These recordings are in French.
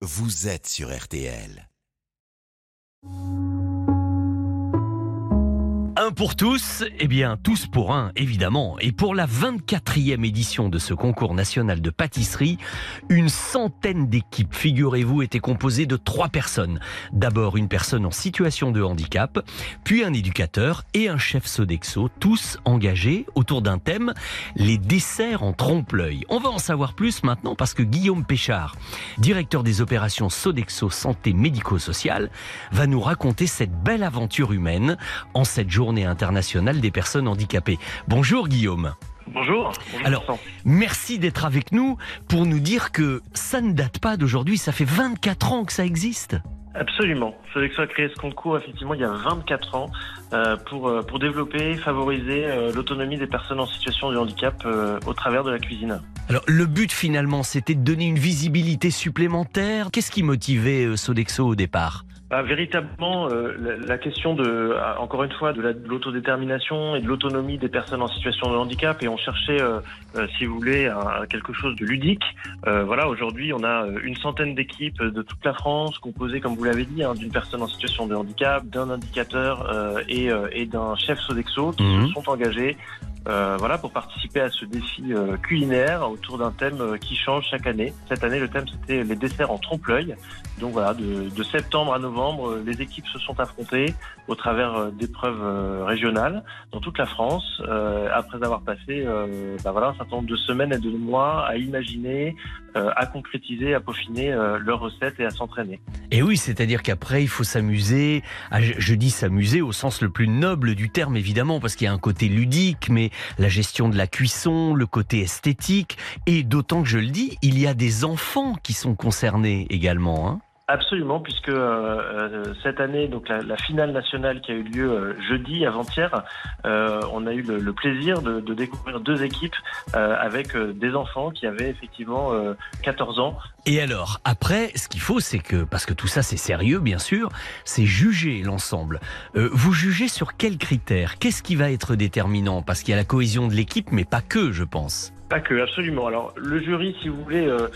vous êtes sur RTL. Un pour tous, eh bien tous pour un, évidemment. Et pour la 24e édition de ce concours national de pâtisserie, une centaine d'équipes, figurez-vous, étaient composées de trois personnes. D'abord une personne en situation de handicap, puis un éducateur et un chef Sodexo, tous engagés autour d'un thème, les desserts en trompe-l'œil. On va en savoir plus maintenant parce que Guillaume Péchard, directeur des opérations Sodexo Santé Médico-Sociale, va nous raconter cette belle aventure humaine en cette journée internationale des personnes handicapées. Bonjour Guillaume. Bonjour. Alors, merci d'être avec nous pour nous dire que ça ne date pas d'aujourd'hui, ça fait 24 ans que ça existe. Absolument. Sodexo a créé ce concours effectivement il y a 24 ans euh, pour, euh, pour développer, favoriser euh, l'autonomie des personnes en situation de handicap au travers de la cuisine. Alors le but finalement c'était de donner une visibilité supplémentaire. Qu'est-ce qui motivait Sodexo au départ? Bah, véritablement, euh, la, question de, euh, encore une fois, de l'autodétermination et de l'autonomie des personnes en situation de handicap, et on cherchait, euh, si vous voulez, quelque chose de ludique. voilà, aujourd'hui, on a une centaine d'équipes de toute la France, composées, comme vous l'avez dit, hein, d'une personne en situation de handicap, d'un indicateur et, et d'un chef Sodexo qui Mhm. se sont engagés euh, voilà, pour participer à ce défi euh, culinaire autour d'un thème euh, qui change chaque année. Cette année, le thème c'était les desserts en trompe-l'œil. Donc voilà, de, de septembre à novembre, euh, les équipes se sont affrontées au travers euh, d'épreuves euh, régionales dans toute la France, après avoir passé bah voilà, un certain nombre de semaines et de mois à imaginer, à concrétiser, à peaufiner leurs recettes et à s'entraîner. Et oui, c'est-à-dire qu'après il faut s'amuser. Je dis s'amuser au sens le plus noble du terme évidemment, parce qu'il y a un côté ludique, mais la gestion de la cuisson, le côté esthétique, et d'autant que je le dis, il y a des enfants qui sont concernés également. Hein. Absolument, puisque euh, euh, cette année, donc la, la finale nationale qui a eu lieu euh, jeudi, avant-hier, euh, on a eu le, le plaisir de, de découvrir deux équipes euh, avec euh, des enfants qui avaient effectivement euh, 14 ans. Et alors, après, ce qu'il faut, c'est que, parce que tout ça c'est sérieux, bien sûr, c'est juger l'ensemble. Vous jugez sur quels critères? Qu'est-ce qui va être déterminant? Parce qu'il y a la cohésion de l'équipe, mais pas que, je pense. Pas que, absolument. Alors, le jury, si vous voulez, euh,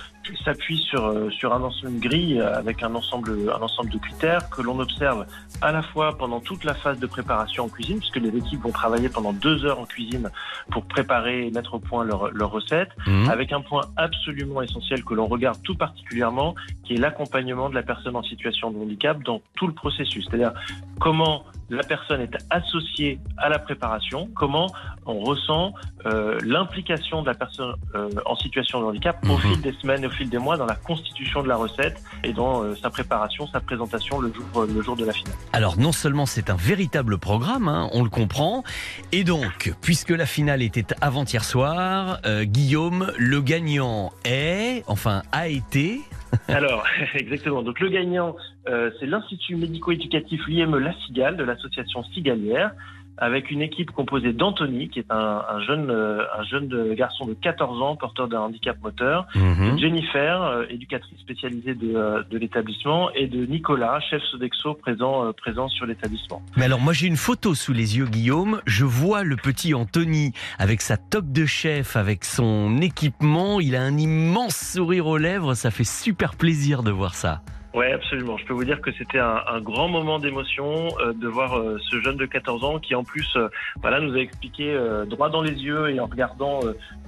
s'appuie sur euh, sur un ensemble une grille euh, avec un ensemble un ensemble de critères que l'on observe à la fois pendant toute la phase de préparation en cuisine, puisque les équipes vont travailler pendant deux heures en cuisine pour préparer et mettre au point leurs leur recettes, Mhm. avec un point absolument essentiel que l'on regarde tout particulièrement, qui est l'accompagnement de la personne en situation de handicap dans tout le processus. C'est-à-dire comment la personne est associée à la préparation, comment on ressent euh, l'implication de la personne euh, en situation de handicap au Mhm. fil des semaines au fil des mois dans la constitution de la recette et dans euh, sa préparation, sa présentation le jour, le jour de la finale. Alors non seulement c'est un véritable programme, hein, on le comprend, et donc, puisque la finale était avant-hier soir, Guillaume, le gagnant est, enfin a été, Alors, exactement. Donc le gagnant, euh, c'est l'Institut médico-éducatif l'IME La Cigale de l'association Cigalière, avec une équipe composée d'Anthony, qui est un, un jeune, euh, un jeune garçon de 14 ans, porteur d'un handicap moteur, Mhm. de Jennifer, euh, éducatrice spécialisée de, euh, de l'établissement, et de Nicolas, chef Sodexo présent, présent sur l'établissement. Mais alors moi j'ai une photo sous les yeux Guillaume, je vois le petit Anthony avec sa toque de chef, avec son équipement, il a un immense sourire aux lèvres, ça fait super plaisir de voir ça. Ouais, absolument. Je peux vous dire que c'était un, un grand moment d'émotion euh, de voir euh, ce jeune de 14 ans qui, en plus, euh, voilà, nous a expliqué euh, droit dans les yeux et en regardant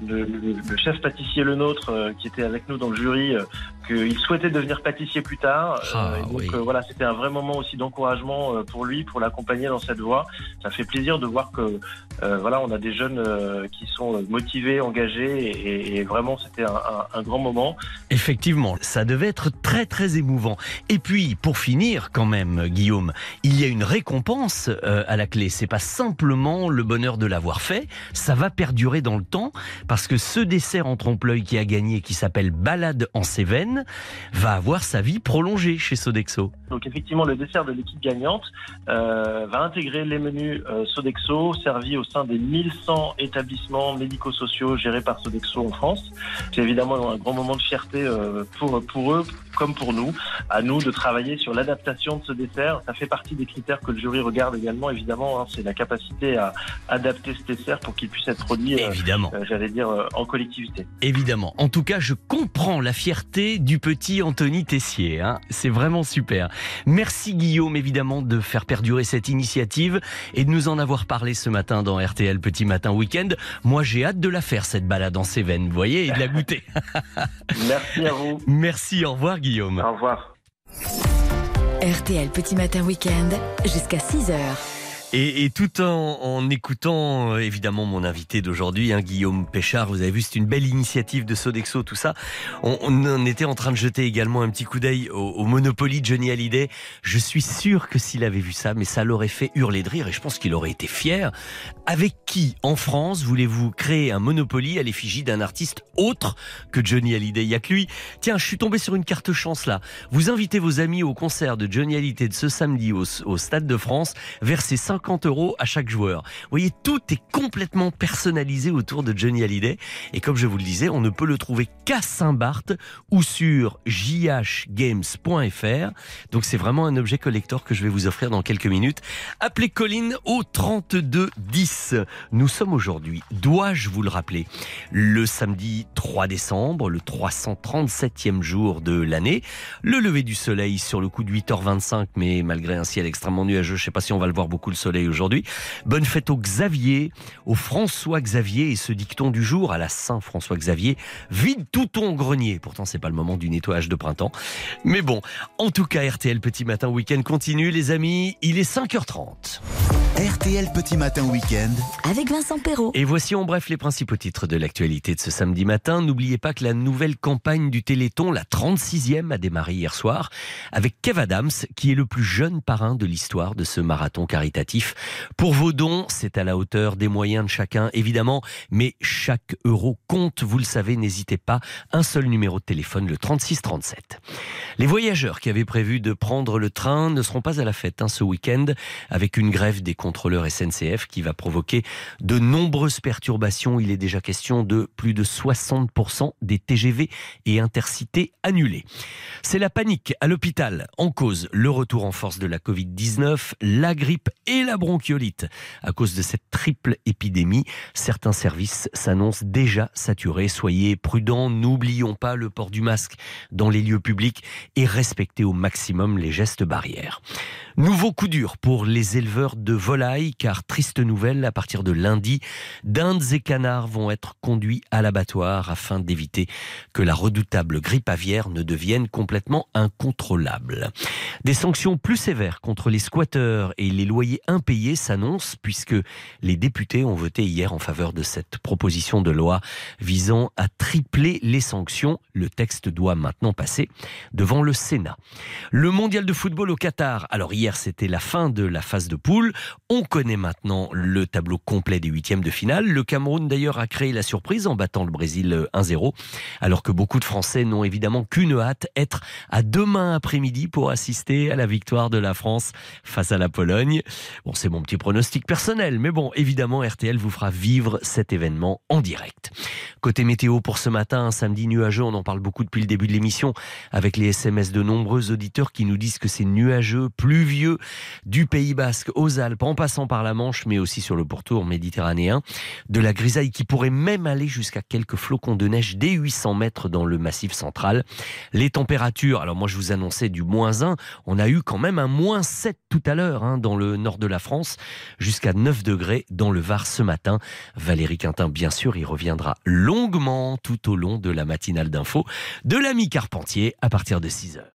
le, le- chef pâtissier le nôtre qui était avec nous dans le jury qu'il souhaitait devenir pâtissier plus tard. Ah, et donc oui. euh, voilà, c'était un vrai moment aussi d'encouragement euh, pour lui, pour l'accompagner dans cette voie. Ça fait plaisir de voir que euh, voilà, on a des jeunes euh, qui sont motivés, engagés et, et vraiment c'était un, un- un grand moment. Effectivement, ça devait être très très émouvant. Et puis, pour finir, quand même, Guillaume, il y a une récompense euh, à la clé. C'est pas simplement le bonheur de l'avoir fait, ça va perdurer dans le temps, parce que ce dessert en trompe-l'œil qui a gagné, qui s'appelle Balade en Cévennes, va avoir sa vie prolongée chez Sodexo. Donc effectivement, le dessert de l'équipe gagnante euh, va intégrer les menus euh, Sodexo servis au sein des 1100 établissements médico-sociaux gérés par Sodexo en France. C'est évidemment un grand moment de fierté euh, pour, pour eux, comme pour nous. À nous de travailler sur l'adaptation de ce dessert. Ça fait partie des critères que le jury regarde également, évidemment. Hein. c'est la capacité à adapter ce dessert pour qu'il puisse être produit, euh, évidemment. Euh, j'allais dire, euh, en collectivité. Évidemment. En tout cas, je comprends la fierté du petit Anthony Tessier. Hein. C'est vraiment super. Merci Guillaume, évidemment, de faire perdurer cette initiative et de nous en avoir parlé ce matin dans RTL Petit Matin Week-end. Moi, j'ai hâte de la faire, cette balade en Cévennes, vous voyez, et de la goûter. Merci à vous. Merci, au revoir Guillaume. Au revoir. RTL Petit Matin Week-end jusqu'à 6h. Et, tout en, écoutant euh, évidemment mon invité d'aujourd'hui, hein, Guillaume Péchard, vous avez vu, c'est une belle initiative de Sodexo, tout ça. On, on, était en train de jeter également un petit coup d'œil au, Monopoly de Johnny Hallyday. Je suis sûr que s'il avait vu ça, mais ça l'aurait fait hurler de rire et je pense qu'il aurait été fier. Avec qui, en France, voulez-vous créer un Monopoly à l'effigie d'un artiste autre que Johnny Hallyday? Il y a que lui. Tiens, je suis tombé sur une carte chance là. Vous invitez vos amis au concert de Johnny Hallyday de ce samedi au, au Stade de France, versez 5 50 euros à chaque joueur. Vous voyez, tout est complètement personnalisé autour de Johnny Hallyday. Et comme je vous le disais, on ne peut le trouver qu'à Saint-Barth ou sur jhgames.fr. Donc c'est vraiment un objet collector que je vais vous offrir dans quelques minutes. Appelez Colline au 32 10. Nous sommes aujourd'hui, dois-je vous le rappeler, le samedi 3 décembre, le 337e jour de l'année. Le lever du soleil sur le coup de 8h25, mais malgré un ciel extrêmement nuageux, je ne sais pas si on va le voir beaucoup le soleil aujourd'hui. Bonne fête au Xavier, au François Xavier et ce dicton du jour à la Saint François Xavier. Vide tout ton grenier. Pourtant, c'est pas le moment du nettoyage de printemps. Mais bon, en tout cas, RTL Petit Matin Week-end continue, les amis. Il est 5h30. RTL Petit Matin Week-end. Avec Vincent Perrault. Et voici en bref les principaux titres de l'actualité de ce samedi matin. N'oubliez pas que la nouvelle campagne du Téléthon, la 36e, a démarré hier soir avec Kev Adams, qui est le plus jeune parrain de l'histoire de ce marathon caritatif. Pour vos dons, c'est à la hauteur des moyens de chacun, évidemment, mais chaque euro compte, vous le savez, n'hésitez pas. Un seul numéro de téléphone, le 3637. Les voyageurs qui avaient prévu de prendre le train ne seront pas à la fête hein, ce week-end avec une grève des contrôleur SNCF qui va provoquer de nombreuses perturbations. Il est déjà question de plus de 60% des TGV et intercités annulés. C'est la panique à l'hôpital. En cause, le retour en force de la Covid-19, la grippe et la bronchiolite. À cause de cette triple épidémie, certains services s'annoncent déjà saturés. Soyez prudents, n'oublions pas le port du masque dans les lieux publics et respectez au maximum les gestes barrières. Nouveau coup dur pour les éleveurs de car triste nouvelle, à partir de lundi, dindes et canards vont être conduits à l'abattoir afin d'éviter que la redoutable grippe aviaire ne devienne complètement incontrôlable. Des sanctions plus sévères contre les squatteurs et les loyers impayés s'annoncent puisque les députés ont voté hier en faveur de cette proposition de loi visant à tripler les sanctions. Le texte doit maintenant passer devant le Sénat. Le mondial de football au Qatar. Alors Hier, c'était la fin de la phase de poule. On connaît maintenant le tableau complet des huitièmes de finale. Le Cameroun, d'ailleurs, a créé la surprise en battant le Brésil 1-0, alors que beaucoup de Français n'ont évidemment qu'une hâte, être à demain après-midi pour assister à la victoire de la France face à la Pologne. Bon, c'est mon petit pronostic personnel, mais bon, évidemment, RTL vous fera vivre cet événement en direct. Côté météo pour ce matin, un samedi nuageux, on en parle beaucoup depuis le début de l'émission, avec les SMS de nombreux auditeurs qui nous disent que c'est nuageux, pluvieux, du Pays Basque aux Alpes, passant par la Manche, mais aussi sur le pourtour méditerranéen. De la grisaille qui pourrait même aller jusqu'à quelques flocons de neige dès 800 mètres dans le massif central. Les températures, alors moi je vous annonçais du moins 1, on a eu quand même un moins 7 tout à l'heure hein, dans le nord de la France, jusqu'à 9 degrés dans le Var ce matin. Valérie Quintin, bien sûr, y reviendra longuement tout au long de la matinale d'info de l'ami Carpentier à partir de 6 heures.